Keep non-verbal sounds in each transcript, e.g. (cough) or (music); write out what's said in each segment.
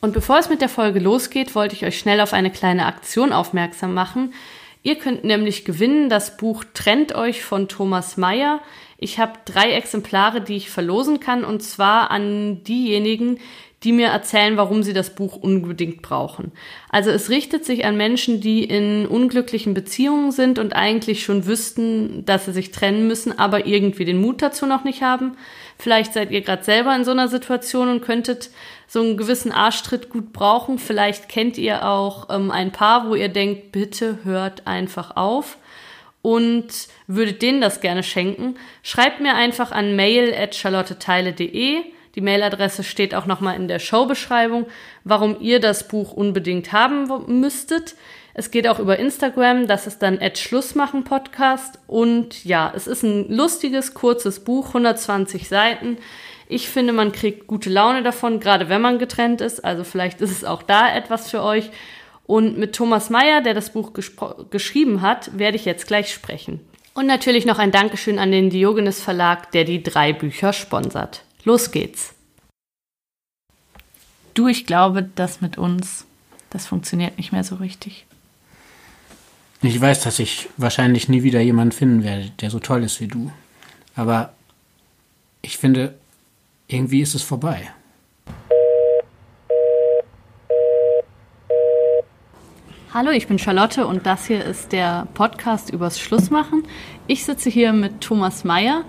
Und bevor es mit der Folge losgeht, wollte ich euch schnell auf eine kleine Aktion aufmerksam machen. Ihr könnt nämlich gewinnen das Buch Trennt euch von Thomas Mayer. Ich habe drei Exemplare, die ich verlosen kann, und zwar an diejenigen, die mir erzählen, warum sie das Buch unbedingt brauchen. Also es richtet sich an Menschen, die in unglücklichen Beziehungen sind und eigentlich schon wüssten, dass sie sich trennen müssen, aber irgendwie den Mut dazu noch nicht haben. Vielleicht seid ihr gerade selber in so einer Situation und könntet so einen gewissen Arschtritt gut brauchen. Vielleicht kennt ihr auch ähm, ein Paar, wo ihr denkt, bitte hört einfach auf und würdet denen das gerne schenken. Schreibt mir einfach an mail at charlotteteile.de die Mailadresse steht auch nochmal in der Showbeschreibung, warum ihr das Buch unbedingt haben müsstet. Es geht auch über Instagram, das ist dann Schlussmachen Podcast. Und ja, es ist ein lustiges, kurzes Buch, 120 Seiten. Ich finde, man kriegt gute Laune davon, gerade wenn man getrennt ist. Also vielleicht ist es auch da etwas für euch. Und mit Thomas Meyer, der das Buch geschrieben hat, werde ich jetzt gleich sprechen. Und natürlich noch ein Dankeschön an den Diogenes Verlag, der die drei Bücher sponsert. Los geht's. Du, ich glaube, das mit uns, das funktioniert nicht mehr so richtig. Ich weiß, dass ich wahrscheinlich nie wieder jemanden finden werde, der so toll ist wie du. Aber ich finde, irgendwie ist es vorbei. Hallo, ich bin Charlotte und das hier ist der Podcast übers Schlussmachen. Ich sitze hier mit Thomas Mayer.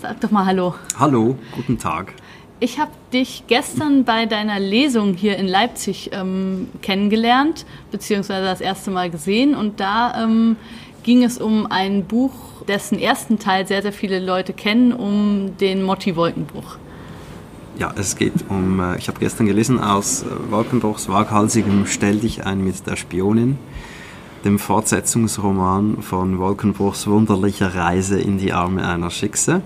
Sag doch mal Hallo. Hallo, guten Tag. Ich habe dich gestern bei deiner Lesung hier in Leipzig ähm, kennengelernt, beziehungsweise das erste Mal gesehen. Und da ähm, ging es um ein Buch, dessen ersten Teil sehr, sehr viele Leute kennen, um den Motti-Wolkenbruch. Ja, es geht um, äh, ich habe gestern gelesen aus äh, Wolkenbruchs waghalsigem Stell dich ein mit der Spionin dem Fortsetzungsroman von Wolkenbruchs wunderlicher Reise in die Arme einer Schickse.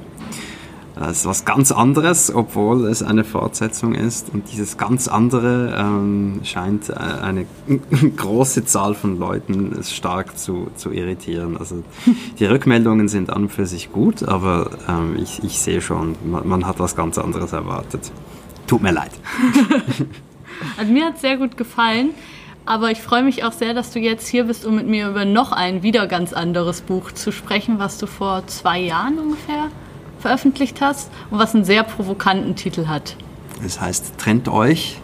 Das ist was ganz anderes, obwohl es eine Fortsetzung ist. Und dieses ganz andere ähm, scheint äh, eine (laughs) große Zahl von Leuten stark zu, zu irritieren. Also (laughs) die Rückmeldungen sind an und für sich gut, aber ähm, ich, ich sehe schon, man, man hat was ganz anderes erwartet. Tut mir leid. (laughs) also mir hat es sehr gut gefallen. Aber ich freue mich auch sehr, dass du jetzt hier bist, um mit mir über noch ein wieder ganz anderes Buch zu sprechen, was du vor zwei Jahren ungefähr veröffentlicht hast und was einen sehr provokanten Titel hat. Es heißt Trennt euch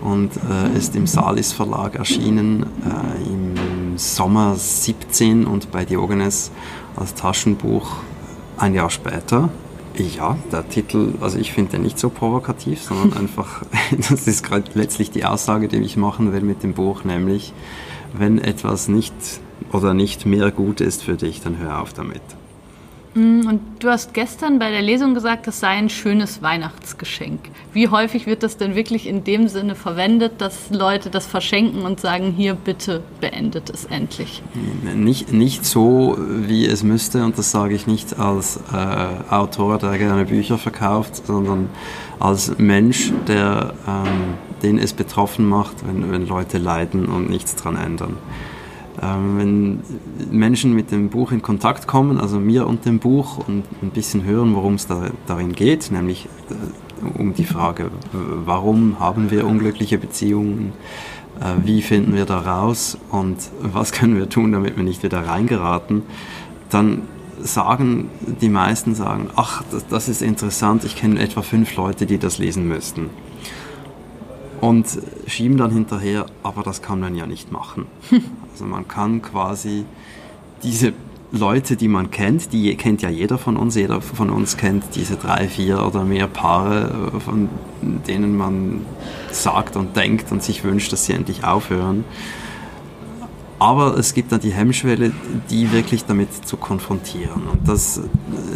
und äh, ist im Salis Verlag erschienen äh, im Sommer 17 und bei Diogenes als Taschenbuch ein Jahr später. Ja, der Titel, also ich finde den nicht so provokativ, sondern (laughs) einfach, das ist gerade letztlich die Aussage, die ich machen will mit dem Buch, nämlich, wenn etwas nicht oder nicht mehr gut ist für dich, dann hör auf damit. Mm, und du hast gestern bei der Lesung gesagt, das sei ein schönes Weihnachtsgeschenk. Wie häufig wird das denn wirklich in dem Sinne verwendet, dass Leute das verschenken und sagen, hier bitte beendet es endlich? Nicht, nicht so, wie es müsste, und das sage ich nicht als äh, Autor, der gerne Bücher verkauft, sondern als Mensch, der, ähm, den es betroffen macht, wenn, wenn Leute leiden und nichts daran ändern. Ähm, wenn Menschen mit dem Buch in Kontakt kommen, also mir und dem Buch, und ein bisschen hören, worum es da, darin geht, nämlich äh, um die Frage, warum haben wir unglückliche Beziehungen, äh, wie finden wir da raus? Und was können wir tun, damit wir nicht wieder reingeraten, dann sagen die meisten sagen, ach, das, das ist interessant, ich kenne etwa fünf Leute, die das lesen müssten und schieben dann hinterher, aber das kann man ja nicht machen. (laughs) Also man kann quasi diese Leute, die man kennt, die kennt ja jeder von uns, jeder von uns kennt diese drei, vier oder mehr Paare, von denen man sagt und denkt und sich wünscht, dass sie endlich aufhören. Aber es gibt dann die Hemmschwelle, die wirklich damit zu konfrontieren. Und das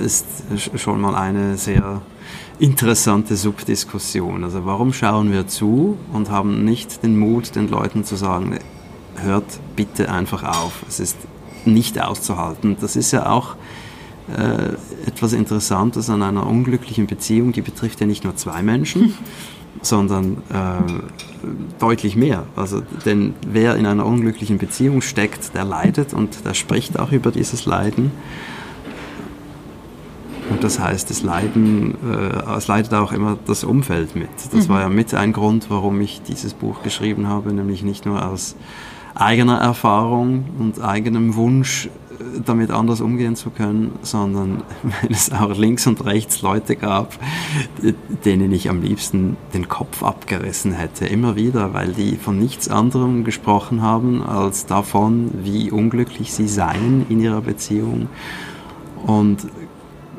ist schon mal eine sehr interessante Subdiskussion. Also warum schauen wir zu und haben nicht den Mut, den Leuten zu sagen, hört bitte einfach auf, es ist nicht auszuhalten. Das ist ja auch äh, etwas Interessantes an einer unglücklichen Beziehung, die betrifft ja nicht nur zwei Menschen, (laughs) sondern äh, deutlich mehr. Also, denn wer in einer unglücklichen Beziehung steckt, der leidet und der spricht auch über dieses Leiden das heißt, es, leiden, äh, es leidet auch immer das Umfeld mit. Das mhm. war ja mit ein Grund, warum ich dieses Buch geschrieben habe, nämlich nicht nur aus eigener Erfahrung und eigenem Wunsch, damit anders umgehen zu können, sondern (laughs) wenn es auch links und rechts Leute gab, denen ich am liebsten den Kopf abgerissen hätte, immer wieder, weil die von nichts anderem gesprochen haben als davon, wie unglücklich sie seien in ihrer Beziehung. Und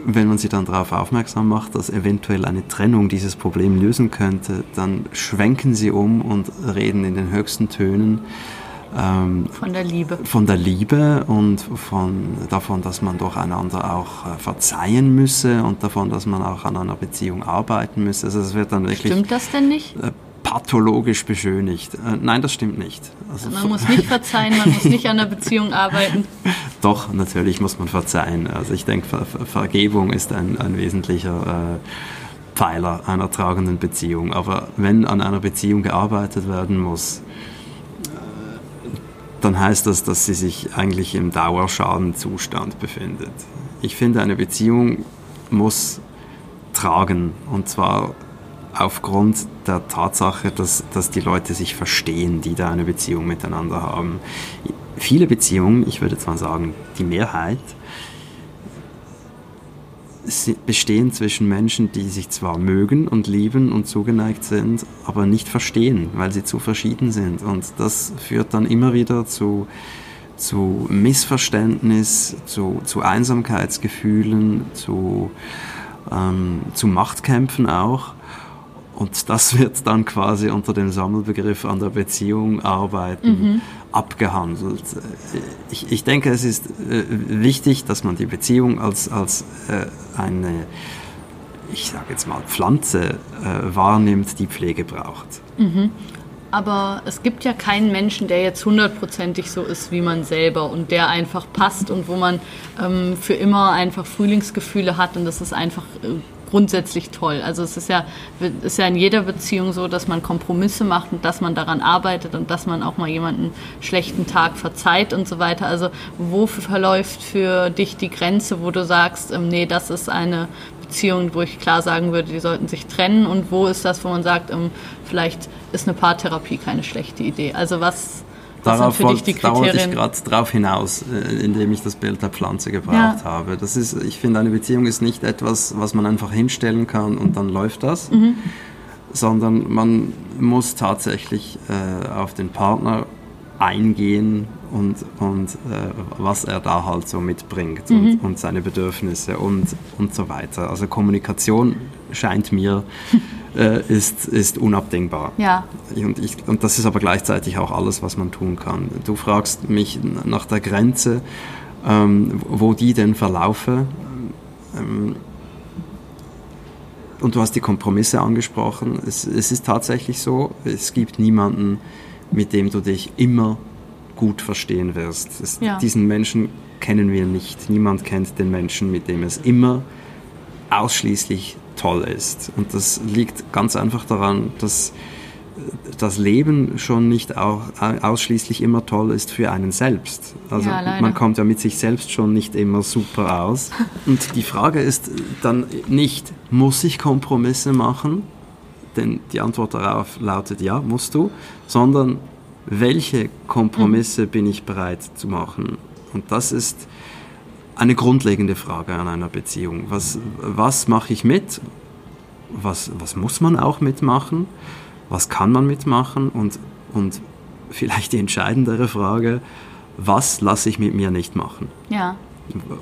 wenn man sie dann darauf aufmerksam macht, dass eventuell eine Trennung dieses Problem lösen könnte, dann schwenken sie um und reden in den höchsten Tönen ähm, von der Liebe. Von der Liebe und von, davon, dass man doch einander auch äh, verzeihen müsse und davon, dass man auch an einer Beziehung arbeiten müsse. Also es wird dann wirklich. Stimmt das denn nicht? Äh, pathologisch beschönigt. Äh, nein, das stimmt nicht. Also man muss nicht verzeihen, man muss nicht an der Beziehung arbeiten. (laughs) Doch, natürlich muss man verzeihen. Also ich denke, Ver Ver Vergebung ist ein, ein wesentlicher äh, Pfeiler einer tragenden Beziehung. Aber wenn an einer Beziehung gearbeitet werden muss, dann heißt das, dass sie sich eigentlich im Dauerschadenzustand befindet. Ich finde, eine Beziehung muss tragen und zwar aufgrund der Tatsache, dass, dass die Leute sich verstehen, die da eine Beziehung miteinander haben. Viele Beziehungen, ich würde zwar sagen, die Mehrheit, bestehen zwischen Menschen, die sich zwar mögen und lieben und zugeneigt sind, aber nicht verstehen, weil sie zu verschieden sind. Und das führt dann immer wieder zu, zu Missverständnis, zu, zu Einsamkeitsgefühlen, zu, ähm, zu Machtkämpfen auch. Und das wird dann quasi unter dem Sammelbegriff an der Beziehung arbeiten mhm. abgehandelt. Ich, ich, denke, es ist äh, wichtig, dass man die Beziehung als, als äh, eine, ich sage jetzt mal, Pflanze äh, wahrnimmt, die Pflege braucht. Mhm. Aber es gibt ja keinen Menschen, der jetzt hundertprozentig so ist wie man selber und der einfach passt und wo man ähm, für immer einfach Frühlingsgefühle hat und das ist einfach grundsätzlich toll. Also es ist ja, ist ja in jeder Beziehung so, dass man Kompromisse macht und dass man daran arbeitet und dass man auch mal jemanden schlechten Tag verzeiht und so weiter. Also wo verläuft für dich die Grenze, wo du sagst, ähm, nee, das ist eine Beziehung, wo ich klar sagen würde, die sollten sich trennen und wo ist das, wo man sagt, ähm, vielleicht ist eine Paartherapie keine schlechte Idee. Also was darauf wollte, da wollte ich gerade drauf hinaus, äh, indem ich das Bild der Pflanze gebraucht ja. habe. Das ist, ich finde, eine Beziehung ist nicht etwas, was man einfach hinstellen kann und dann läuft das, mhm. sondern man muss tatsächlich äh, auf den Partner eingehen und, und äh, was er da halt so mitbringt mhm. und, und, seine Bedürfnisse und, und so weiter. Also Kommunikation scheint mir (laughs) äh, ist, ist unabdingbar. Ja. Und, ich, und das ist aber gleichzeitig auch alles, was man tun kann. Du fragst mich nach der Grenze, ähm, wo die denn verlaufe. Ähm, und du hast die Kompromisse angesprochen. Es, es ist tatsächlich so, es gibt niemanden, mit dem du dich immer gut verstehen wirst. Es, ja. Diesen Menschen kennen wir nicht. Niemand kennt den Menschen, mit dem es immer ausschließlich toll ist. Und das liegt ganz einfach daran, dass das Leben schon nicht auch ausschließlich immer toll ist für einen selbst. Also ja, man kommt ja mit sich selbst schon nicht immer super aus. (laughs) Und die Frage ist dann nicht, muss ich Kompromisse machen? Denn die Antwort darauf lautet ja, musst du, sondern welche Kompromisse mhm. bin ich bereit zu machen? Und das ist eine grundlegende Frage an einer Beziehung. Was, was mache ich mit? Was, was muss man auch mitmachen? Was kann man mitmachen? Und, und vielleicht die entscheidendere Frage, was lasse ich mit mir nicht machen? Ja.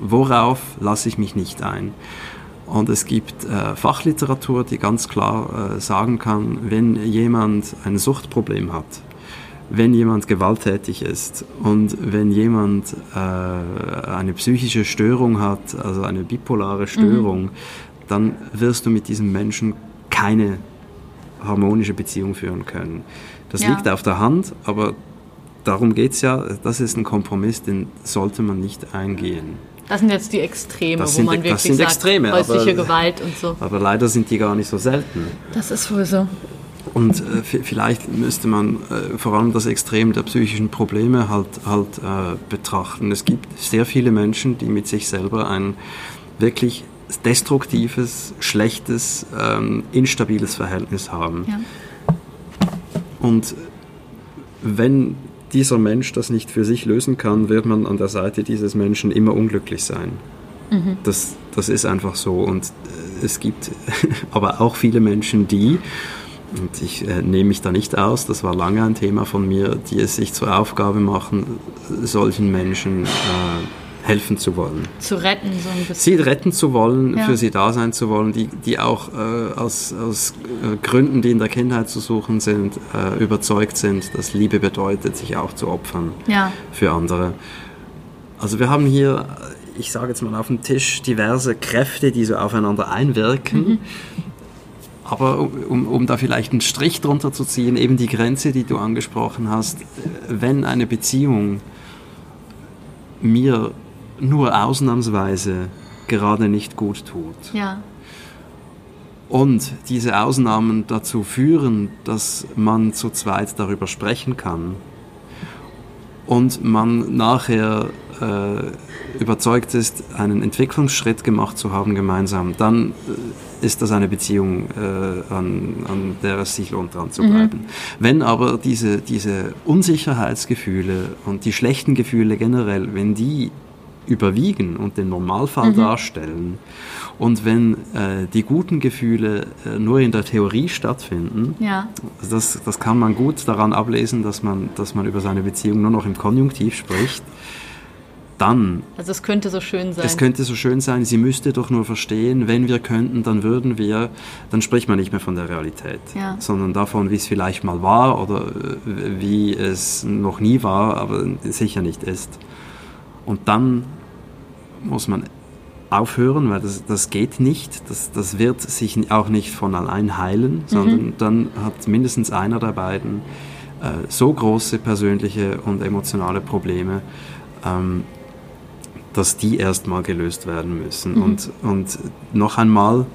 Worauf lasse ich mich nicht ein? Und es gibt äh, Fachliteratur, die ganz klar äh, sagen kann, wenn jemand ein Suchtproblem hat, wenn jemand gewalttätig ist und wenn jemand äh, eine psychische Störung hat, also eine bipolare Störung, mhm. dann wirst du mit diesem Menschen keine harmonische Beziehung führen können. Das ja. liegt auf der Hand, aber darum geht es ja, das ist ein Kompromiss, den sollte man nicht eingehen. Das sind jetzt die Extreme, das wo man wirklich das sind sagt, Extreme, häusliche aber, Gewalt und so. Aber leider sind die gar nicht so selten. Das ist wohl so. Und äh, vielleicht müsste man äh, vor allem das Extrem der psychischen Probleme halt, halt äh, betrachten. Es gibt sehr viele Menschen, die mit sich selber ein wirklich destruktives, schlechtes, ähm, instabiles Verhältnis haben. Ja. Und wenn dieser Mensch das nicht für sich lösen kann, wird man an der Seite dieses Menschen immer unglücklich sein. Das, das ist einfach so. Und äh, es gibt (laughs) aber auch viele Menschen, die, und ich äh, nehme mich da nicht aus, das war lange ein Thema von mir, die es sich zur Aufgabe machen, solchen Menschen äh, helfen zu wollen. Zu retten, so ein bisschen. Sie retten zu wollen, Ja. für sie da sein zu wollen, die, die auch äh, aus, aus äh, Gründen, die in der Kindheit zu suchen sind, äh, überzeugt sind, dass Liebe bedeutet, sich auch zu opfern Ja. für andere. Also wir haben hier, ich sage jetzt mal auf dem Tisch, diverse Kräfte, die so aufeinander einwirken. Aber um, um, da vielleicht einen Strich drunter zu ziehen, eben die Grenze, die du angesprochen hast, wenn eine Beziehung mir nur ausnahmsweise gerade nicht gut tut Ja. und diese Ausnahmen dazu führen, dass man zu zweit darüber sprechen kann und man nachher äh, überzeugt ist, einen Entwicklungsschritt gemacht zu haben gemeinsam, dann äh, ist das eine Beziehung, äh, an, an der es sich lohnt, dran zu bleiben. Wenn aber diese, diese Unsicherheitsgefühle und die schlechten Gefühle generell, wenn die überwiegen und den Normalfall darstellen und wenn äh, die guten Gefühle äh, nur in der Theorie stattfinden, Ja. das, das kann man gut daran ablesen, dass man, dass man über seine Beziehung nur noch im Konjunktiv spricht, dann, Also es könnte so schön sein. es könnte so schön sein, sie müsste doch nur verstehen, wenn wir könnten, dann würden wir, dann spricht man nicht mehr von der Realität, Ja. sondern davon, wie es vielleicht mal war oder äh, wie es noch nie war, aber sicher nicht ist. Und dann muss man aufhören, weil das, das geht nicht. Das, das wird sich auch nicht von allein heilen, sondern dann hat mindestens einer der beiden äh, so große persönliche und emotionale Probleme, ähm, dass die erstmal gelöst werden müssen. Und, und noch einmal,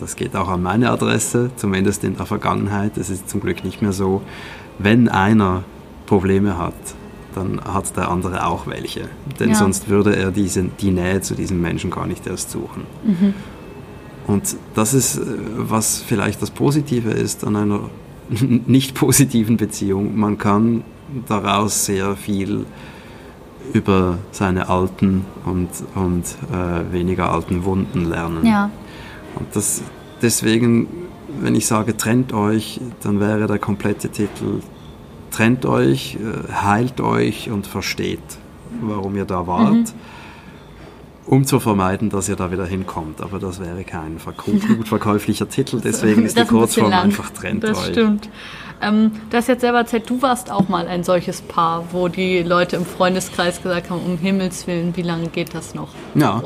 das geht auch an meine Adresse, zumindest in der Vergangenheit, es ist zum Glück nicht mehr so, wenn einer Probleme hat, dann hat der andere auch welche. Denn Ja. sonst würde er diese, die Nähe zu diesem Menschen gar nicht erst suchen. Und das ist, äh, was vielleicht das Positive ist an einer (laughs) nicht positiven Beziehung. Man kann daraus sehr viel über seine alten und, und äh, weniger alten Wunden lernen. ja. Und das, deswegen, wenn ich sage, trennt euch, dann wäre der komplette Titel Trennt euch, äh, heilt euch und versteht, warum ihr da wart, Mhm. um zu vermeiden, dass ihr da wieder hinkommt. Aber das wäre kein (laughs) gut verkäuflicher Titel, deswegen ist die Das ein Kurzform lang. einfach Trennt Das euch. stimmt. Ähm, du hast jetzt selber erzählt, du warst auch mal ein solches Paar, wo die Leute im Freundeskreis gesagt haben, um Himmels Willen, wie lange geht das noch? Ja.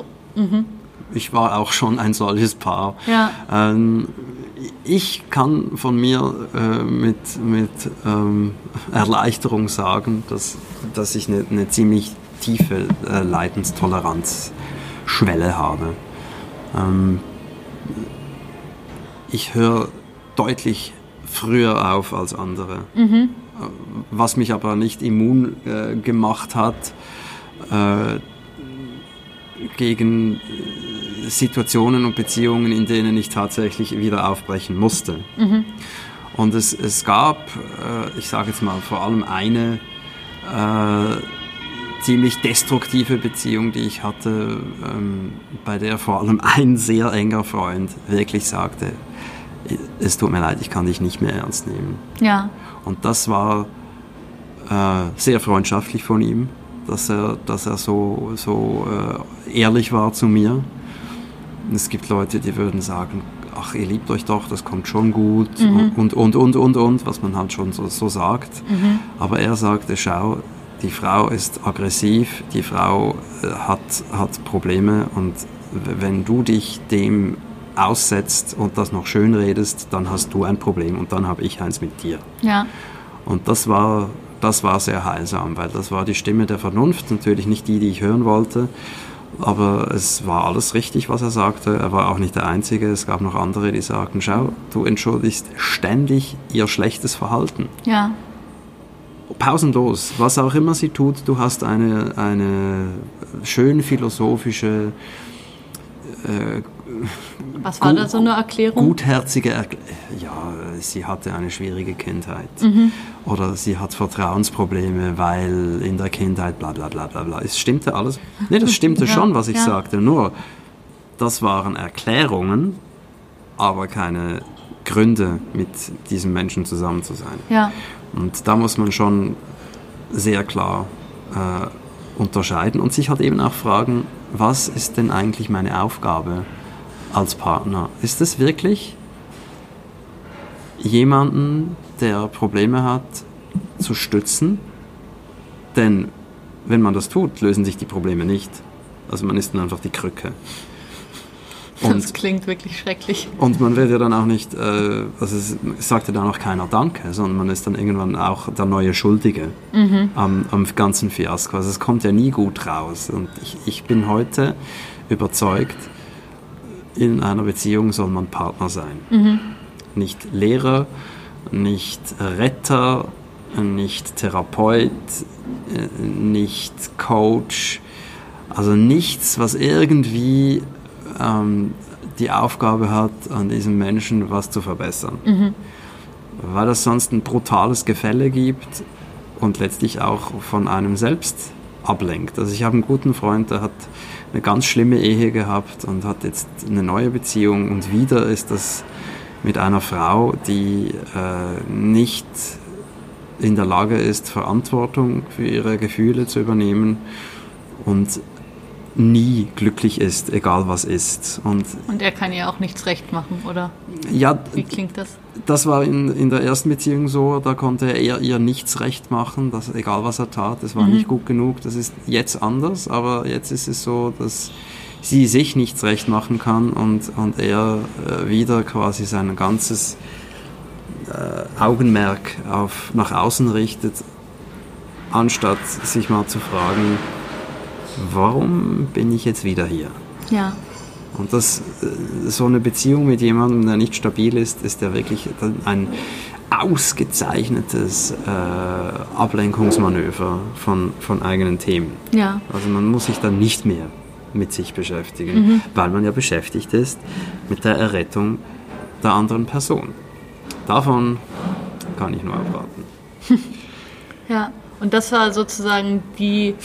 Ich war auch schon ein solches Paar. Ja. Ähm, ich kann von mir äh, mit, mit ähm, Erleichterung sagen, dass, dass ich eine, eine ziemlich tiefe äh, Leidenstoleranzschwelle habe. Ähm, ich höre deutlich früher auf als andere. Äh, Was mich aber nicht immun äh, gemacht hat äh, gegen äh, Situationen und Beziehungen, in denen ich tatsächlich wieder aufbrechen musste. Und es, es gab, äh, ich sage jetzt mal vor allem eine äh, ziemlich destruktive Beziehung, die ich hatte, ähm, bei der vor allem ein sehr enger Freund wirklich sagte, es tut mir leid, ich kann dich nicht mehr ernst nehmen. Ja. Und das war äh, sehr freundschaftlich von ihm, dass er, dass er so, so äh, ehrlich war zu mir. Und es gibt Leute, die würden sagen, ach, ihr liebt euch doch, das kommt schon gut und, und, und, und, und, was man halt schon so, so sagt. Aber er sagte, schau, die Frau ist aggressiv, die Frau äh, hat, hat Probleme und wenn du dich dem aussetzt und das noch schön redest, dann hast du ein Problem und dann habe ich eins mit dir. Ja. Und das war, das war sehr heilsam, weil das war die Stimme der Vernunft, natürlich nicht die, die ich hören wollte, aber es war alles richtig, was er sagte. Er war auch nicht der Einzige, es gab noch andere, die sagten, schau, du entschuldigst ständig ihr schlechtes Verhalten. Ja. Pausenlos, was auch immer sie tut, du hast eine, eine schön philosophische, äh, Was war da so eine Erklärung? Gutherzige Erklärung. Ja, sie hatte eine schwierige Kindheit. Oder sie hat Vertrauensprobleme, weil in der Kindheit bla bla bla bla bla. Es stimmte alles. Nee, das stimmte Ja, schon, was ich ja. sagte. Nur, das waren Erklärungen, aber keine Gründe, mit diesem Menschen zusammen zu sein. Ja, Und da muss man schon sehr klar äh, unterscheiden und sich halt eben auch fragen, was ist denn eigentlich meine Aufgabe als Partner? Ist es wirklich jemanden, der Probleme hat, zu stützen? Denn wenn man das tut, lösen sich die Probleme nicht. Also man ist dann einfach die Krücke. Und das klingt wirklich schrecklich. und man wird ja dann auch nicht, äh, also es sagt ja dann auch keiner Danke, sondern man ist dann irgendwann auch der neue Schuldige am, am ganzen Fiasko. Also es kommt ja nie gut raus. Und ich, ich bin heute überzeugt, in einer Beziehung soll man Partner sein. Nicht Lehrer, nicht Retter, nicht Therapeut, äh, nicht Coach. Also nichts, was irgendwie ähm, die Aufgabe hat, an diesem Menschen was zu verbessern. Weil es sonst ein brutales Gefälle gibt und letztlich auch von einem selbst ablenkt. Also ich habe einen guten Freund, der hat eine ganz schlimme Ehe gehabt und hat jetzt eine neue Beziehung und wieder ist das mit einer Frau, die äh, nicht in der Lage ist, Verantwortung für ihre Gefühle zu übernehmen und nie glücklich ist, egal was ist. Und Und er kann ja auch nichts recht machen, oder? ja, Wie klingt das? das war in, in der ersten Beziehung so, da konnte er ihr nichts recht machen, dass, egal was er tat, es war nicht gut genug. Das ist jetzt anders, aber jetzt ist es so, dass sie sich nichts recht machen kann und, und er äh, wieder quasi sein ganzes äh, Augenmerk auf, nach außen richtet, anstatt sich mal zu fragen, warum bin ich jetzt wieder hier? Ja. Und das, äh, so eine Beziehung mit jemandem, der nicht stabil ist, ist ja wirklich ein ausgezeichnetes äh, Ablenkungsmanöver von, von eigenen Themen. Ja. Also man muss sich dann nicht mehr mit sich beschäftigen, weil man ja beschäftigt ist mit der Errettung der anderen Person. Davon kann ich nur abraten. (laughs) Ja. Und das war sozusagen die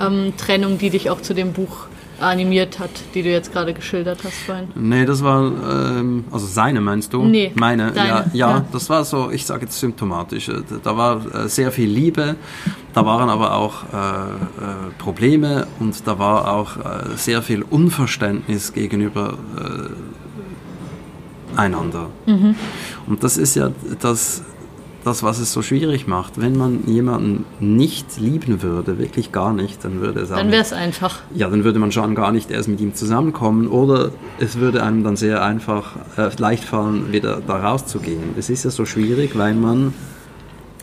ähm, Trennung, die dich auch zu dem Buch animiert hat, die du jetzt gerade geschildert hast vorhin. Nee, das war, ähm, also seine meinst du? Nee, Meine, deine, ja, ja, ja. das war so, ich sage jetzt symptomatisch. Äh, Da war äh, sehr viel Liebe, da waren aber auch äh, äh, Probleme und da war auch äh, sehr viel Unverständnis gegenüber äh, einander. Mhm. Und das ist ja das, das, was es so schwierig macht. Wenn man jemanden nicht lieben würde, wirklich gar nicht, dann würde es Dann wäre es einfach. ja, dann würde man schon gar nicht erst mit ihm zusammenkommen oder es würde einem dann sehr einfach äh, leicht fallen, wieder da rauszugehen. Es ist ja so schwierig, weil man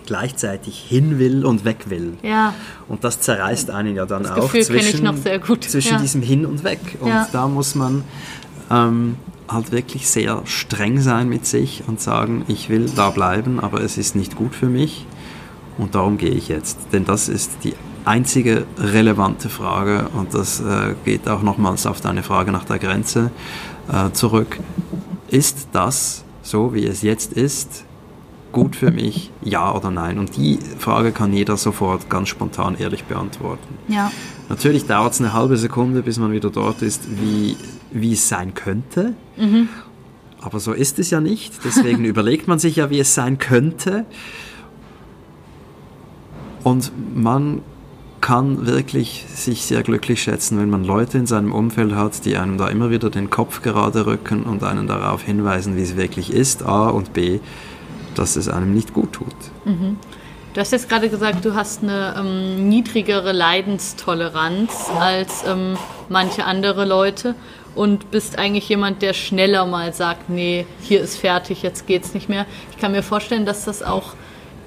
gleichzeitig hin will und weg will. Ja. Und das zerreißt einen ja dann Das auch Gefühl kenn ich zwischen, noch sehr gut, zwischen ja. diesem Hin und Weg. Und Ja. da muss man ähm, halt wirklich sehr streng sein mit sich und sagen, ich will da bleiben, aber es ist nicht gut für mich und darum gehe ich jetzt. Denn das ist die einzige relevante Frage und das äh, geht auch nochmals auf deine Frage nach der Grenze äh, zurück. Ist das so, wie es jetzt ist, gut für mich? Ja oder nein? Und die Frage kann jeder sofort ganz spontan ehrlich beantworten. Ja. Natürlich dauert es eine halbe Sekunde, bis man wieder dort ist, wie, wie es sein könnte. Aber so ist es ja nicht. Deswegen (laughs) überlegt man sich ja, wie es sein könnte. Und man kann wirklich sich sehr glücklich schätzen, wenn man Leute in seinem Umfeld hat, die einem da immer wieder den Kopf gerade rücken und einen darauf hinweisen, wie es wirklich ist, A und B, dass es einem nicht gut tut. Du hast jetzt gerade gesagt, du hast eine ähm, niedrigere Leidenstoleranz als ähm, manche andere Leute und bist eigentlich jemand, der schneller mal sagt, nee, hier ist fertig, jetzt geht's nicht mehr. Ich kann mir vorstellen, dass das auch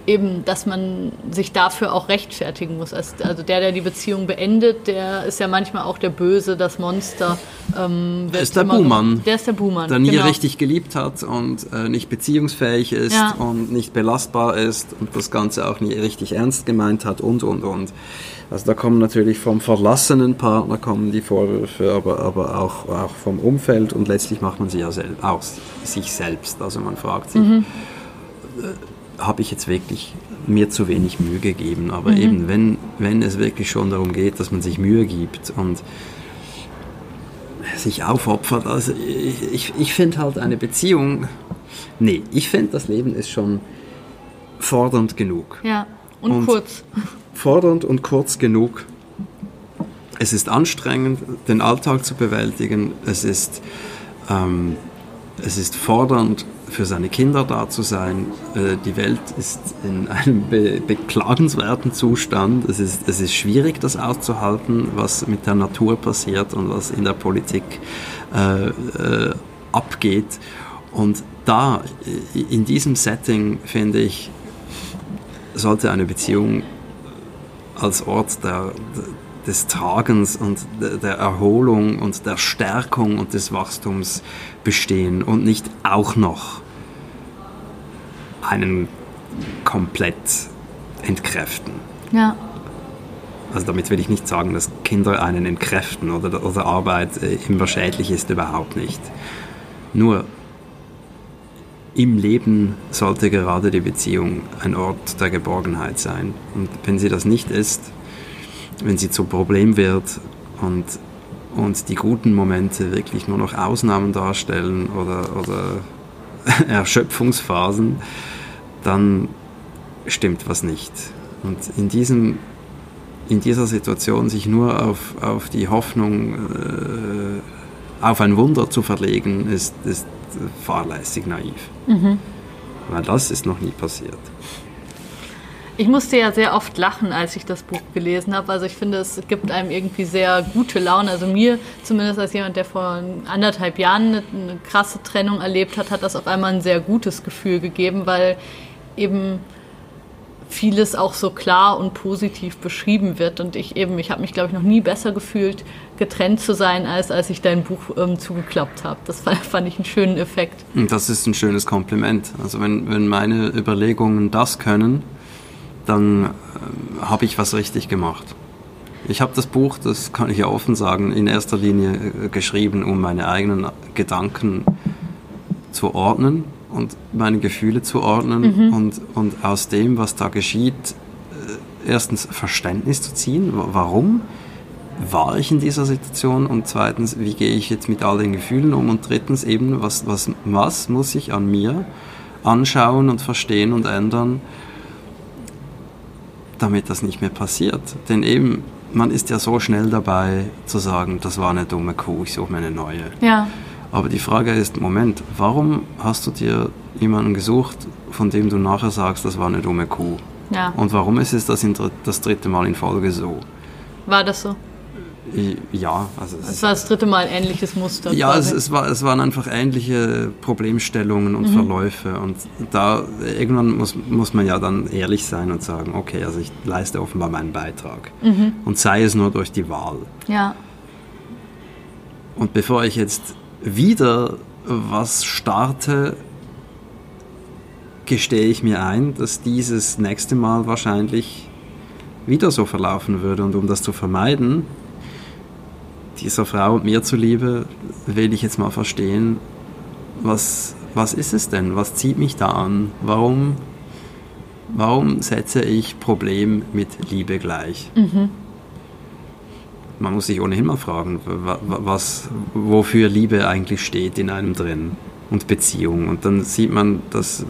eben, dass man sich dafür auch rechtfertigen muss. Also der, der die Beziehung beendet, der ist ja manchmal auch der Böse, das Monster. Ähm, der ist der Buhmann. Der ist der Buhmann. Der nie genau. richtig geliebt hat und äh, nicht beziehungsfähig ist ja. und nicht belastbar ist und das Ganze auch nie richtig ernst gemeint hat und, und, und. Also da kommen natürlich vom verlassenen Partner kommen die Vorwürfe, aber, aber auch, auch vom Umfeld und letztlich macht man sie ja sel aus sich selbst. Also man fragt sich, mhm. äh, habe ich jetzt wirklich mir zu wenig Mühe gegeben? Aber mhm. eben, wenn, wenn es wirklich schon darum geht, dass man sich Mühe gibt und sich aufopfert, also ich, ich, ich finde halt eine Beziehung, nee, ich finde das Leben ist schon fordernd genug. Ja, und, und kurz fordernd und kurz genug. Es ist anstrengend, den Alltag zu bewältigen. Es ist, ähm, es ist fordernd, für seine Kinder da zu sein. Äh, die Welt ist in (laughs) einem be beklagenswerten Zustand. Es ist, es ist schwierig, das auszuhalten, was mit der Natur passiert und was in der Politik äh, äh, abgeht. Und da, in diesem Setting, finde ich, sollte eine Beziehung als Ort der, des Tragens und der Erholung und der Stärkung und des Wachstums bestehen und nicht auch noch einen komplett entkräften. Ja. Also damit will ich nicht sagen, dass Kinder einen entkräften oder, oder Arbeit äh, immer schädlich ist, überhaupt nicht. Nur im Leben sollte gerade die Beziehung ein Ort der Geborgenheit sein. Und wenn sie das nicht ist, wenn sie zum Problem wird und, und die guten Momente wirklich nur noch Ausnahmen darstellen oder, oder (laughs) Erschöpfungsphasen, dann stimmt was nicht. Und in, diesem, in dieser Situation sich nur auf, auf die Hoffnung, äh, auf ein Wunder zu verlegen, ist, ist fahrlässig naiv. Mhm. Weil das ist noch nie passiert. Ich musste ja sehr oft lachen, als ich das Buch gelesen habe. Also ich finde, es gibt einem irgendwie sehr gute Laune. Also mir, zumindest als jemand, der vor anderthalb Jahren eine, eine krasse Trennung erlebt hat, hat das auf einmal ein sehr gutes Gefühl gegeben, weil eben vieles auch so klar und positiv beschrieben wird. Und ich eben, ich habe mich, glaube ich, noch nie besser gefühlt, getrennt zu sein, als als ich dein Buch ähm, zugeklappt habe. Das (laughs) fand, ich einen schönen Effekt. Das ist ein schönes Kompliment. Also wenn, wenn meine Überlegungen das können, dann äh, habe ich was richtig gemacht. Ich habe das Buch, das kann ich ja offen sagen, in erster Linie äh, geschrieben, um meine eigenen Gedanken zu ordnen und meine Gefühle zu ordnen mhm. und, und aus dem, was da geschieht, äh, erstens Verständnis zu ziehen, warum war ich in dieser Situation und zweitens, wie gehe ich jetzt mit all den Gefühlen um und drittens eben, was, was, was muss ich an mir anschauen und verstehen und ändern, damit das nicht mehr passiert. Denn eben, man ist ja so schnell dabei zu sagen, das war eine dumme Kuh, ich suche mir eine neue. Ja. Aber die Frage ist, Moment, warum hast du dir jemanden gesucht, von dem du nachher sagst, das war eine dumme Kuh? Ja. Und warum ist es das, das dritte Mal in Folge so? War das so? Ja, also es, es war das dritte Mal ein ähnliches Muster. Ja, es, es, war, es waren einfach ähnliche Problemstellungen und mhm. Verläufe. Und da irgendwann muss, muss man ja dann ehrlich sein und sagen, okay, also ich leiste offenbar meinen Beitrag. Mhm. Und sei es nur durch die Wahl. Ja. Und bevor ich jetzt wieder was starte, gestehe ich mir ein, dass dieses nächste Mal wahrscheinlich wieder so verlaufen würde. Und um das zu vermeiden, dieser Frau und mir zuliebe, will ich jetzt mal verstehen, was, was ist es denn? Was zieht mich da an? Warum, warum setze ich Problem mit Liebe gleich? Mhm. Man muss sich ohnehin mal fragen, was, wofür Liebe eigentlich steht in einem drin und Beziehung. Und dann sieht man, dass,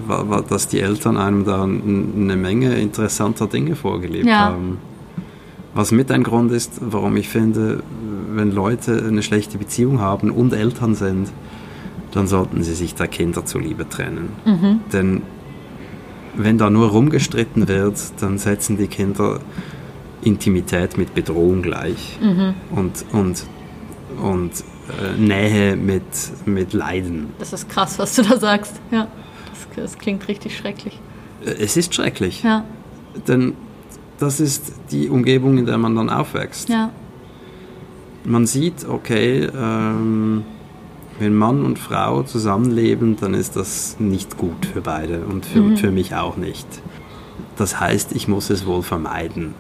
dass die Eltern einem da eine Menge interessanter Dinge vorgelebt ja. haben. Was mit ein Grund ist, warum ich finde, wenn Leute eine schlechte Beziehung haben und Eltern sind, dann sollten sie sich der Kinder zuliebe trennen. Mhm. Denn wenn da nur rumgestritten wird, dann setzen die Kinder Intimität mit Bedrohung gleich mhm. und, und, und äh, Nähe mit, mit Leiden. Das ist krass, was du da sagst. Ja, das, das klingt richtig schrecklich. Es ist schrecklich. Ja. Denn das ist die Umgebung, in der man dann aufwächst. Ja. Man sieht, okay, ähm, wenn Mann und Frau zusammenleben, dann ist das nicht gut für beide und für, Mhm. für mich auch nicht. Das heißt, ich muss es wohl vermeiden.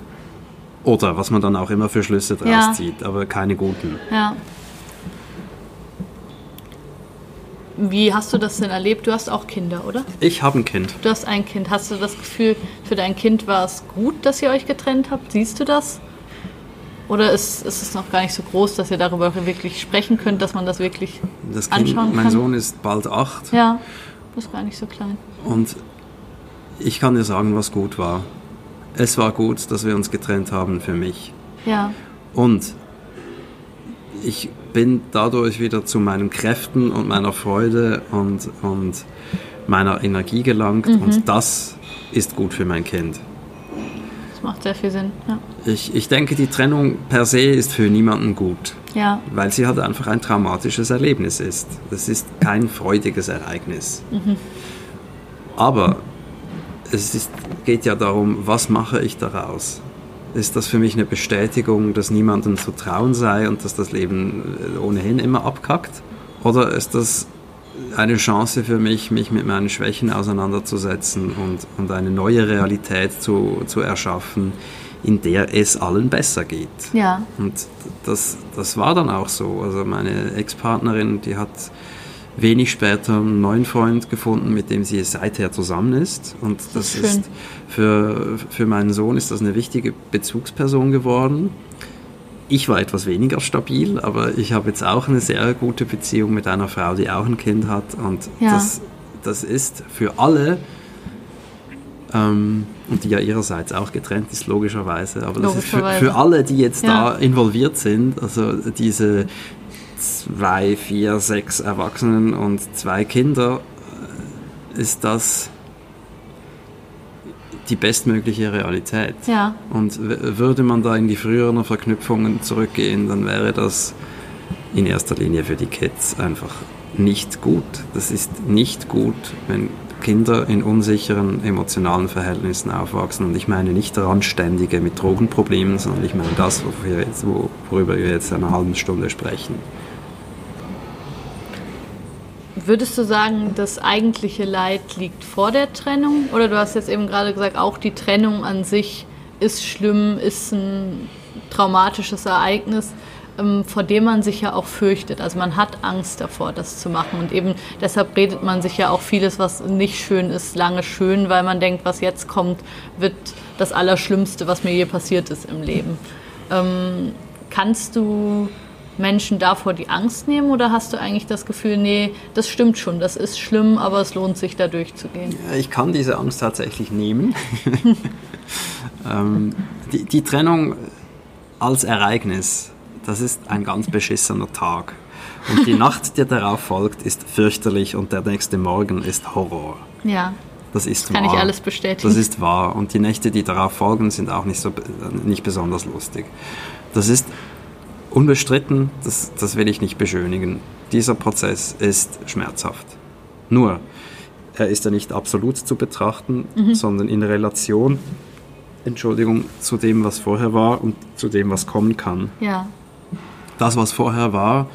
Oder was man dann auch immer für Schlüsse draus Ja. zieht, aber keine guten. Ja. Wie hast du das denn erlebt? Du hast auch Kinder, oder? Ich habe ein Kind. Du hast ein Kind. Hast du das Gefühl, für dein Kind war es gut, dass ihr euch getrennt habt? Siehst du das? Oder ist, ist es noch gar nicht so groß, dass ihr darüber wirklich sprechen könnt, dass man das wirklich Das kind anschauen mein kann? Sohn ist bald acht Ja, das ist gar nicht so klein. und ich kann dir sagen, was gut war. Es war gut, dass wir uns getrennt haben für mich. Ja, Und ich bin dadurch wieder zu meinen Kräften und meiner Freude und, und meiner Energie gelangt. Mhm. Und das ist gut für mein Kind. das macht sehr viel Sinn. Ja, Ich, ich denke, die Trennung per se ist für niemanden gut, ja, weil sie halt einfach ein traumatisches Erlebnis ist. Das ist kein freudiges Ereignis. Aber es ist, geht ja darum, was mache ich daraus? Ist das für mich eine Bestätigung, dass niemandem zu trauen sei und dass das Leben äh, ohnehin immer abkackt? Oder ist das eine Chance für mich, mich mit meinen Schwächen auseinanderzusetzen und, und eine neue Realität zu, zu erschaffen, in der es allen besser geht? ja, Und das, das war dann auch so. Also meine Ex-Partnerin, die hat wenig später einen neuen Freund gefunden, mit dem sie seither zusammen ist. Und das, ist schön. ist für, für meinen Sohn ist das eine wichtige Bezugsperson geworden. Ich war etwas weniger stabil, aber ich habe jetzt auch eine sehr gute Beziehung mit einer Frau, die auch ein Kind hat. Und Ja. das, das ist für alle, ähm, und die ja ihrerseits auch getrennt ist, logischerweise, aber das ist für, Logischerweise. für alle, die jetzt Ja. da involviert sind, also diese zwei, vier, sechs Erwachsenen und zwei Kinder, äh, ist das die bestmögliche Realität. ja, Und würde man da in die früheren Verknüpfungen zurückgehen, dann wäre das in erster Linie für die Kids einfach nicht gut. Das ist nicht gut, wenn Kinder in unsicheren emotionalen Verhältnissen aufwachsen. Und ich meine nicht Randständige mit Drogenproblemen, sondern ich meine das, wofür wir jetzt, wo- worüber wir jetzt eine halbe Stunde sprechen. Würdest du sagen, das eigentliche Leid liegt vor der Trennung? Oder du hast jetzt eben gerade gesagt, auch die Trennung an sich ist schlimm, ist ein traumatisches Ereignis, ähm, vor dem man sich ja auch fürchtet. Also man hat Angst davor, das zu machen. Und eben deshalb redet man sich ja auch vieles, was nicht schön ist, lange schön, weil man denkt, was jetzt kommt, wird das Allerschlimmste, was mir je passiert ist im Leben. Ähm, kannst du Menschen davor die Angst nehmen oder hast du eigentlich das Gefühl, nee, das stimmt schon, das ist schlimm, aber es lohnt sich da durchzugehen? Ja, Ich kann diese Angst tatsächlich nehmen. (laughs) ähm, die, die Trennung als Ereignis, das ist ein ganz beschissener Tag. Und die Nacht, die darauf folgt, ist fürchterlich und der nächste Morgen ist Horror. Ja, Das ist kann wahr. ich alles bestätigen. Das ist wahr. Und die Nächte, die darauf folgen, sind auch nicht, so, nicht besonders lustig. Das ist unbestritten, das, das will ich nicht beschönigen. Dieser Prozess ist schmerzhaft. Nur, er ist ja nicht absolut zu betrachten, sondern in Relation, Entschuldigung, zu dem, was vorher war und zu dem, was kommen kann. ja, Das, was vorher war,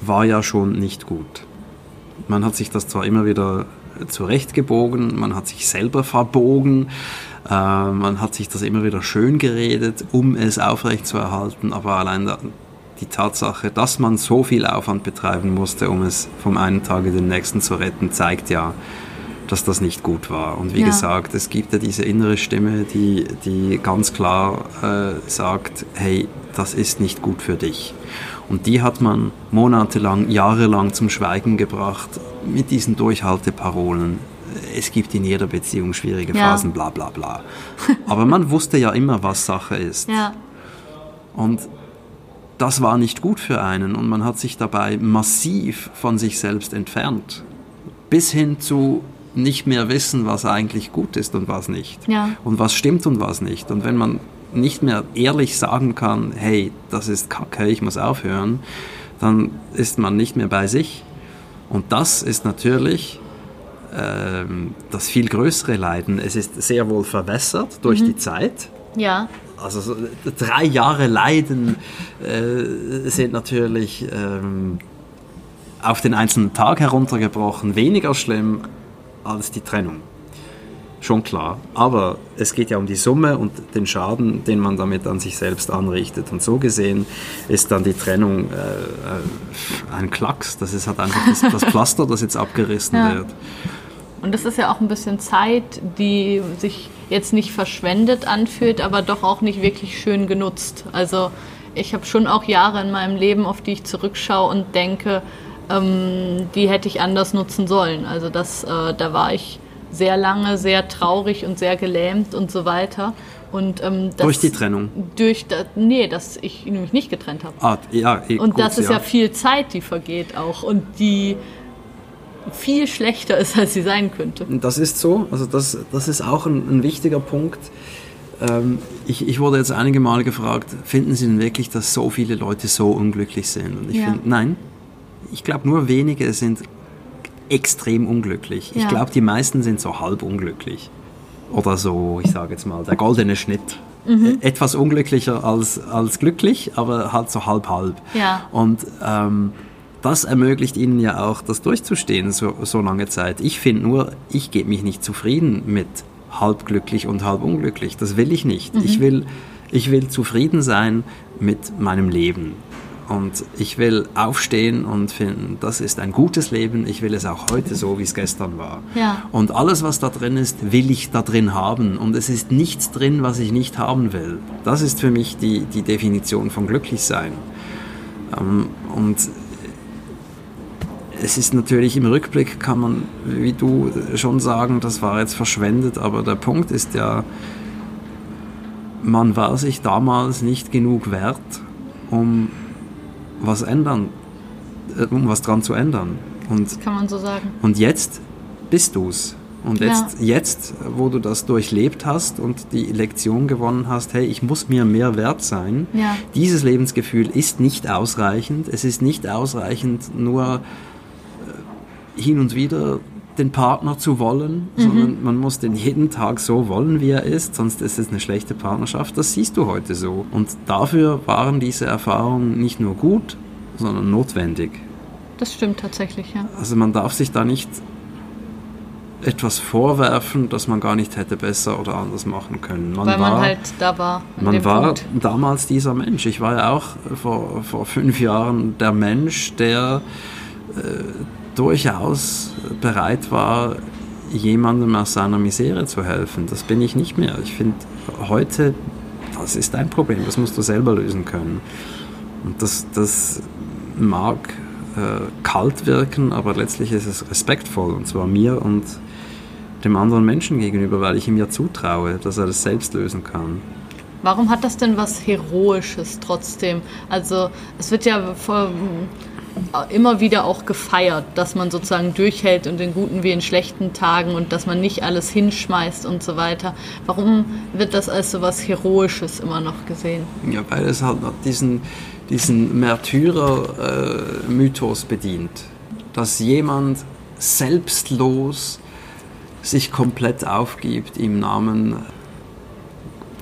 war ja schon nicht gut. Man hat sich das zwar immer wieder zurechtgebogen, man hat sich selber verbogen, äh, man hat sich das immer wieder schön geredet, um es aufrechtzuerhalten, aber allein da, die Tatsache, dass man so viel Aufwand betreiben musste, um es vom einen Tag in den nächsten zu retten, zeigt ja, dass das nicht gut war. Und wie Ja. gesagt, es gibt ja diese innere Stimme, die, die ganz klar äh, sagt, hey, das ist nicht gut für dich. Und die hat man monatelang, jahrelang zum Schweigen gebracht mit diesen Durchhalteparolen. Es gibt in jeder Beziehung schwierige Ja. Phasen, bla bla bla. (laughs) Aber man wusste ja immer, was Sache ist. ja, Und das war nicht gut für einen und man hat sich dabei massiv von sich selbst entfernt. Bis hin zu nicht mehr wissen, was eigentlich gut ist und was nicht. Ja. Und was stimmt und was nicht. Und wenn man nicht mehr ehrlich sagen kann, hey, das ist kacke, ich muss aufhören, dann ist man nicht mehr bei sich. Und das ist natürlich ähm, das viel größere Leiden. Es ist sehr wohl verwässert durch die Zeit. Ja. Also so, drei Jahre Leiden äh, sind natürlich ähm, auf den einzelnen Tag heruntergebrochen weniger schlimm als die Trennung. Schon klar. Aber es geht ja um die Summe und den Schaden, den man damit an sich selbst anrichtet. Und so gesehen ist dann die Trennung äh, äh, ein Klacks. Das ist halt einfach das, das Pflaster, das jetzt abgerissen (laughs) Ja. wird. Und das ist ja auch ein bisschen Zeit, die sich jetzt nicht verschwendet anfühlt, aber doch auch nicht wirklich schön genutzt. Also ich habe schon auch Jahre in meinem Leben, auf die ich zurückschaue und denke, ähm, die hätte ich anders nutzen sollen. Also das, äh, da war ich sehr lange sehr traurig und sehr gelähmt und so weiter. Und, ähm, das, Durch die Trennung. Durch das, nee, dass ich mich nicht getrennt habe. Ah, ja, eh, Und gut, das ist ja. viel Zeit, die vergeht auch und die viel schlechter (laughs) ist, als sie sein könnte. Das ist so, also das, das ist auch ein, ein wichtiger Punkt. Ähm, ich, ich wurde jetzt einige Male gefragt, finden Sie denn wirklich, dass so viele Leute so unglücklich sind? Und ich Ja. finde, nein, ich glaube nur wenige sind extrem unglücklich. Ich Ja. glaube, die meisten sind so halb unglücklich. Oder so, ich sage jetzt mal, der goldene Schnitt. Mhm. E- Etwas unglücklicher als, als glücklich, aber halt so halb-halb. Ja. Und ähm, das ermöglicht ihnen ja auch, das durchzustehen, so, so lange Zeit. Ich finde nur, ich gebe mich nicht zufrieden mit halb glücklich und halb unglücklich. Das will ich nicht. Ich, will, ich will zufrieden sein mit meinem Leben. Und ich will aufstehen und finden, das ist ein gutes Leben. Ich will es auch heute so, wie es gestern war. Ja. Und alles, was da drin ist, will ich da drin haben. Und es ist nichts drin, was ich nicht haben will. Das ist für mich die, die Definition von glücklich sein. Ähm, und es ist natürlich im Rückblick, kann man, wie du schon sagen, das war jetzt verschwendet, aber der Punkt ist ja, man war sich damals nicht genug wert, um was ändern, äh, um was dran zu ändern. Und, Kann man so sagen. und jetzt bist du's. Und jetzt, jetzt, wo du das durchlebt hast und die Lektion gewonnen hast, hey, ich muss mir mehr wert sein, Ja. dieses Lebensgefühl ist nicht ausreichend. Es ist nicht ausreichend, nur äh, hin und wieder den Partner zu wollen, sondern man muss den jeden Tag so wollen, wie er ist, sonst ist es eine schlechte Partnerschaft. Das siehst du heute so. Und dafür waren diese Erfahrungen nicht nur gut, sondern notwendig. Das stimmt tatsächlich, ja. Also man darf sich da nicht etwas vorwerfen, das man gar nicht hätte besser oder anders machen können. Man Weil man war, halt da war. An man war Punkt. damals dieser Mensch. Ich war ja auch vor, vor fünf Jahren der Mensch, der äh, durchaus bereit war, jemandem aus seiner Misere zu helfen. Das bin ich nicht mehr. Ich finde, heute, das ist dein Problem, das musst du selber lösen können. Und das, das mag äh, kalt wirken, aber letztlich ist es respektvoll, und zwar mir und dem anderen Menschen gegenüber, weil ich ihm ja zutraue, dass er das selbst lösen kann. Warum hat das denn was Heroisches trotzdem? Also es wird ja vor, immer wieder auch gefeiert, dass man sozusagen durchhält und in guten wie in schlechten Tagen und dass man nicht alles hinschmeißt und so weiter. Warum wird das als so was Heroisches immer noch gesehen? Ja, weil es halt noch diesen, diesen Märtyrer-Mythos bedient, dass jemand selbstlos sich komplett aufgibt im Namen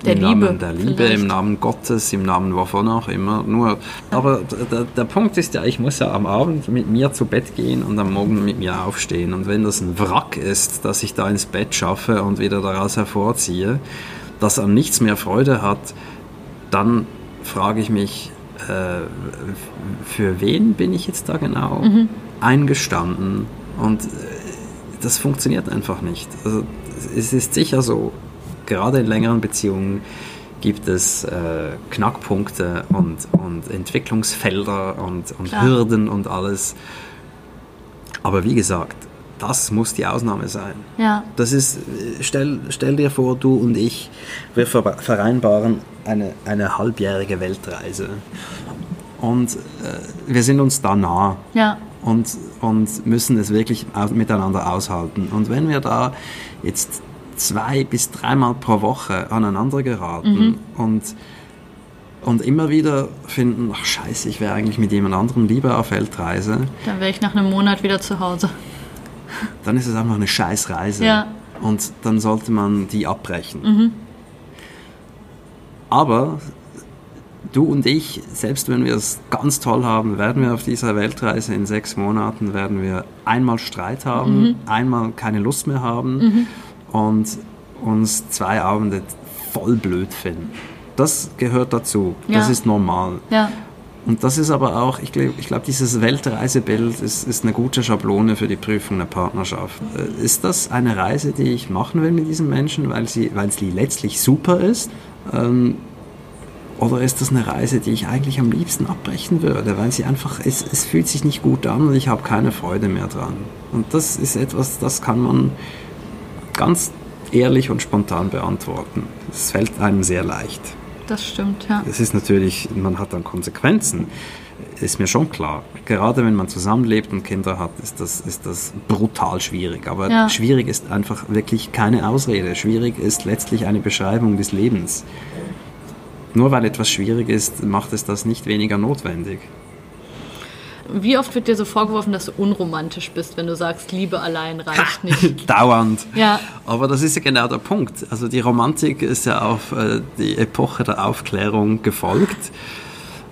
Der im Liebe Namen der Liebe, vielleicht. im Namen Gottes, im Namen wovon auch immer. Nur, aber der, der Punkt ist ja, ich muss ja am Abend mit mir zu Bett gehen und am Morgen mit mir aufstehen. Und wenn das ein Wrack ist, dass ich da ins Bett schaffe und wieder daraus hervorziehe, das an nichts mehr Freude hat, dann frage ich mich, äh, für wen bin ich jetzt da genau eingestanden? Und äh, das funktioniert einfach nicht. Also, es ist sicher so, gerade in längeren Beziehungen gibt es äh, Knackpunkte und, und Entwicklungsfelder und, und Klar. Hürden und alles. Aber wie gesagt, das muss die Ausnahme sein. Ja. Das ist, stell, stell dir vor, du und ich, wir ver- vereinbaren eine, eine halbjährige Weltreise. Und äh, wir sind uns da nah Ja. und, und müssen es wirklich miteinander aushalten. Und wenn wir da jetzt zwei bis dreimal pro Woche aneinander geraten und, und immer wieder finden, ach scheiße, ich wäre eigentlich mit jemand anderem lieber auf Weltreise, Dann wäre ich nach einem Monat wieder zu Hause. dann ist es einfach eine Scheißreise. Ja. Und dann sollte man die abbrechen. Aber du und ich, selbst wenn wir es ganz toll haben, werden wir auf dieser Weltreise in sechs Monaten, werden wir einmal Streit haben, einmal keine Lust mehr haben und uns zwei Abende voll blöd finden. Das gehört dazu. Das Ja. ist normal. Ja. Und das ist aber auch, ich glaube, ich glaub, dieses Weltreisebild ist, ist eine gute Schablone für die Prüfung einer Partnerschaft. Äh, Ist das eine Reise, die ich machen will mit diesem Menschen, weil sie, weil sie letztlich super ist? Ähm, oder ist das eine Reise, die ich eigentlich am liebsten abbrechen würde, weil sie einfach, es, es fühlt sich nicht gut an und ich habe keine Freude mehr dran. Und das ist etwas, das kann man ganz ehrlich und spontan beantworten. Es fällt einem sehr leicht. Das stimmt, ja. Es ist natürlich, man hat dann Konsequenzen, ist mir schon klar. Gerade wenn man zusammenlebt und Kinder hat, ist das, ist das brutal schwierig. Aber Ja. schwierig ist einfach wirklich keine Ausrede. Schwierig ist letztlich eine Beschreibung des Lebens. Nur weil etwas schwierig ist, macht es das nicht weniger notwendig. Wie oft wird dir so vorgeworfen, dass du unromantisch bist, wenn du sagst, Liebe allein reicht nicht? (laughs) Dauernd. Ja. Aber das ist ja genau der Punkt. Also die Romantik ist ja auf äh, die Epoche der Aufklärung gefolgt,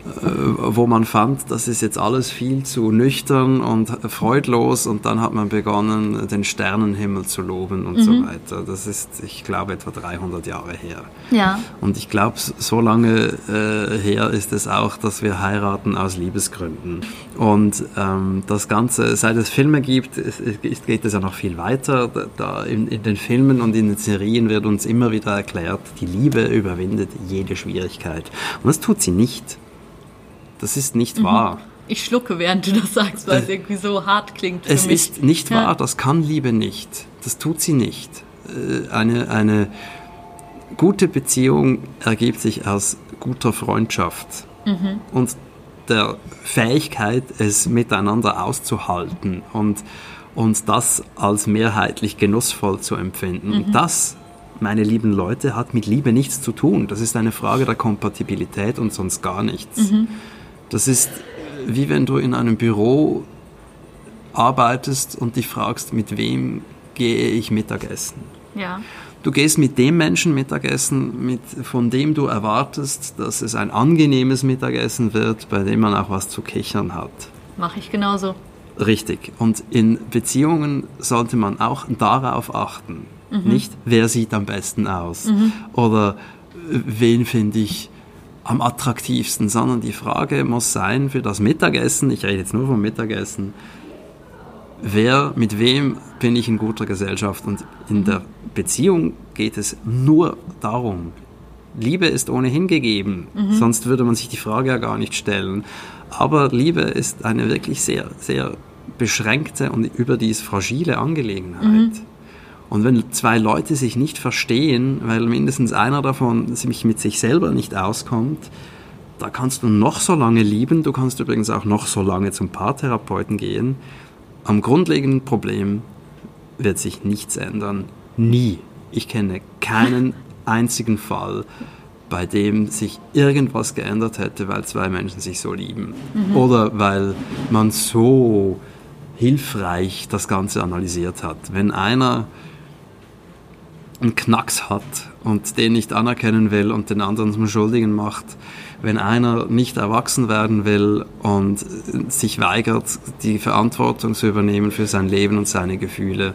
wo man fand, das ist jetzt alles viel zu nüchtern und freudlos und dann hat man begonnen, den Sternenhimmel zu loben und so weiter. Das ist, ich glaube, etwa 300 Jahre her. Ja. Und ich glaube, so lange äh, her ist es auch, dass wir heiraten aus Liebesgründen. Und ähm, das Ganze, seit es Filme gibt, es, es geht es ja noch viel weiter. Da in, in den Filmen und in den Serien wird uns immer wieder erklärt, die Liebe überwindet jede Schwierigkeit. Und das tut sie nicht. Das ist nicht wahr. Ich schlucke, während du das sagst, weil es irgendwie so hart klingt für Es mich. ist nicht Ja. wahr, das kann Liebe nicht. Das tut sie nicht. Äh, Eine, eine gute Beziehung ergibt sich aus guter Freundschaft und der Fähigkeit, es miteinander auszuhalten und, und das als mehrheitlich genussvoll zu empfinden. Und das, meine lieben Leute, hat mit Liebe nichts zu tun. Das ist eine Frage der Kompatibilität und sonst gar nichts. Das ist wie wenn du in einem Büro arbeitest und dich fragst, mit wem gehe ich Mittagessen. Ja. Du gehst mit dem Menschen Mittagessen, mit, von dem du erwartest, dass es ein angenehmes Mittagessen wird, bei dem man auch was zu kichern hat. Mache ich genauso. Richtig. Und in Beziehungen sollte man auch darauf achten. Nicht, wer sieht am besten aus oder äh, wen finde ich am attraktivsten, sondern die Frage muss sein für das Mittagessen, ich rede jetzt nur vom Mittagessen, wer, mit wem bin ich in guter Gesellschaft und in der Beziehung geht es nur darum. Liebe ist ohnehin gegeben, sonst würde man sich die Frage ja gar nicht stellen. Aber Liebe ist eine wirklich sehr, sehr beschränkte und überdies fragile Angelegenheit. Und wenn zwei Leute sich nicht verstehen, weil mindestens einer davon sich mit sich selber nicht auskommt, da kannst du noch so lange lieben, du kannst übrigens auch noch so lange zum Paartherapeuten gehen. Am grundlegenden Problem wird sich nichts ändern. Nie. Ich kenne keinen (laughs) einzigen Fall, bei dem sich irgendwas geändert hätte, weil zwei Menschen sich so lieben. Oder weil man so hilfreich das Ganze analysiert hat. Wenn einer einen Knacks hat und den nicht anerkennen will und den anderen zum Schuldigen macht, wenn einer nicht erwachsen werden will und sich weigert, die Verantwortung zu übernehmen für sein Leben und seine Gefühle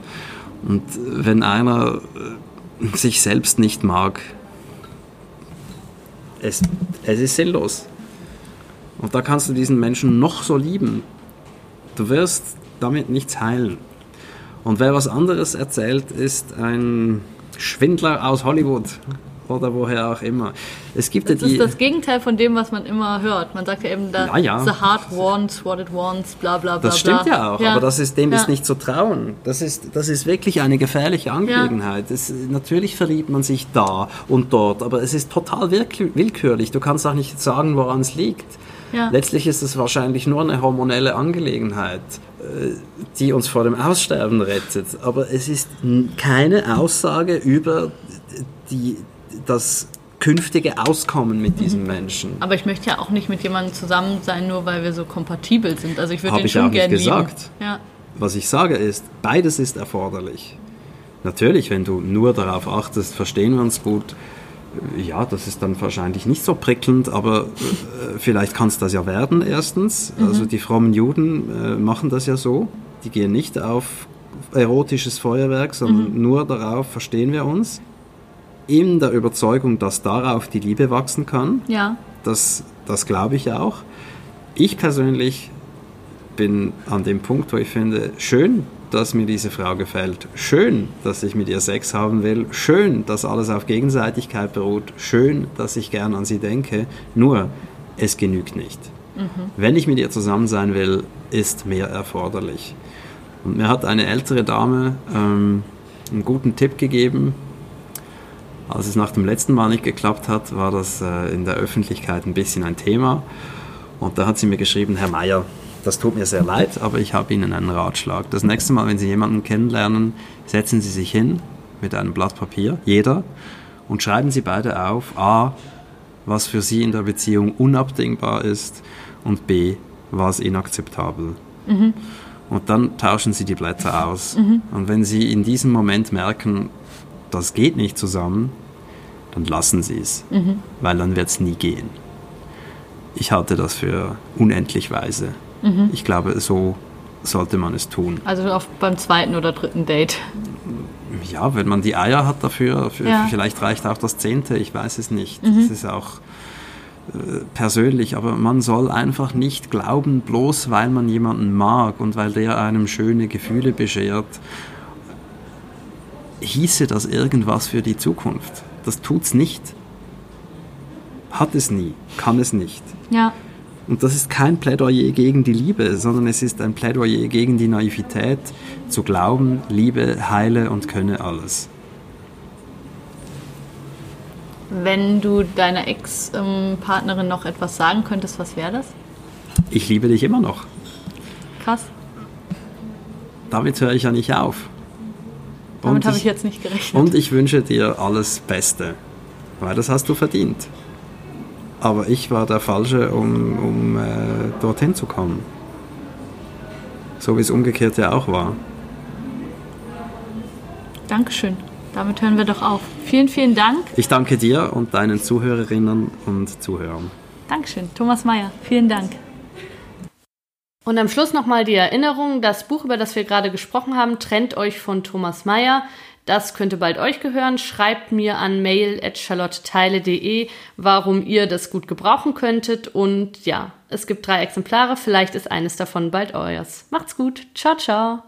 und wenn einer äh, sich selbst nicht mag, es, es ist sinnlos. Und da kannst du diesen Menschen noch so lieben. Du wirst damit nichts heilen. Und wer was anderes erzählt, ist ein Schwindler aus Hollywood oder woher auch immer. Es gibt Das ja die. ist das Gegenteil von dem, was man immer hört. Man sagt ja eben, da, Ja, ja. the heart wants what it wants, bla bla bla. das stimmt bla. ja auch, aber das ist, dem Ja. ist nicht zu trauen. Das ist, das ist wirklich eine gefährliche Angelegenheit. Es, natürlich verliebt man sich da und dort, aber es ist total willkür- willkürlich. Du kannst auch nicht sagen, woran es liegt. Ja. Letztlich ist es wahrscheinlich nur eine hormonelle Angelegenheit, äh, die uns vor dem Aussterben rettet. Aber es ist keine Aussage über die, das künftige Auskommen mit diesem Menschen. Aber ich möchte ja auch nicht mit jemandem zusammen sein, nur weil wir so kompatibel sind. Also ich würde den ich schon auch nicht gerne gesagt. lieben. Ja. was ich sage ist, beides ist erforderlich. Natürlich, wenn du nur darauf achtest, verstehen wir uns gut, ja, das ist dann wahrscheinlich nicht so prickelnd, aber äh, vielleicht kann es das ja werden, erstens. Mhm. Also die frommen Juden äh, machen das ja so. Die gehen nicht auf erotisches Feuerwerk, sondern mhm. nur darauf, verstehen wir uns. In der Überzeugung, dass darauf die Liebe wachsen kann. Ja. Das, das glaube ich auch. Ich persönlich bin an dem Punkt, wo ich finde, schön, dass mir diese Frau gefällt. Schön, dass ich mit ihr Sex haben will. Schön, dass alles auf Gegenseitigkeit beruht. Schön, dass ich gern an sie denke. Nur, es genügt nicht. Mhm. Wenn ich mit ihr zusammen sein will, ist mehr erforderlich. Und mir hat eine ältere Dame ähm, einen guten Tipp gegeben. Als es nach dem letzten Mal nicht geklappt hat, war das äh, in der Öffentlichkeit ein bisschen ein Thema. Und da hat sie mir geschrieben, Herr Meier, das tut mir sehr leid, aber ich habe Ihnen einen Ratschlag. Das nächste Mal, wenn Sie jemanden kennenlernen, setzen Sie sich hin mit einem Blatt Papier, jeder, und schreiben Sie beide auf, a, was für Sie in der Beziehung unabdingbar ist und b, was inakzeptabel. Mhm. Und dann tauschen Sie die Blätter aus. Mhm. Und wenn Sie in diesem Moment merken, das geht nicht zusammen, dann lassen Sie es, mhm. weil dann wird es nie gehen. Ich halte das für unendlich weise. Mhm. Ich glaube, so sollte man es tun. Also auf, beim zweiten oder dritten Date. Ja, wenn man die Eier hat dafür, für, ja. vielleicht reicht auch das zehnte, ich weiß es nicht. Mhm. Das ist auch äh, persönlich, aber man soll einfach nicht glauben, bloß weil man jemanden mag und weil der einem schöne Gefühle beschert, hieße das irgendwas für die Zukunft. Das tut's nicht. Hat es nie, kann es nicht. Ja. Und das ist kein Plädoyer gegen die Liebe, sondern es ist ein Plädoyer gegen die Naivität, zu glauben, Liebe heile und könne alles. Wenn du deiner Ex-Partnerin noch etwas sagen könntest, was wäre das? Ich liebe dich immer noch. Krass. Damit höre ich ja nicht auf. Damit habe ich jetzt nicht gerechnet. Und ich wünsche dir alles Beste, weil das hast du verdient. Aber ich war der Falsche, um, um äh, dorthin zu kommen. So wie es umgekehrt ja auch war. Dankeschön. Damit hören wir doch auf. Vielen, vielen Dank. Ich danke dir und deinen Zuhörerinnen und Zuhörern. Dankeschön. Thomas Mayer, vielen Dank. Und am Schluss nochmal die Erinnerung, das Buch, über das wir gerade gesprochen haben, trennt euch von Thomas Mayer. Das könnte bald euch gehören. Schreibt mir an mail.charlotteteile.de, warum ihr das gut gebrauchen könntet. Und ja, es gibt drei Exemplare. Vielleicht ist eines davon bald euers. Macht's gut. Ciao, ciao.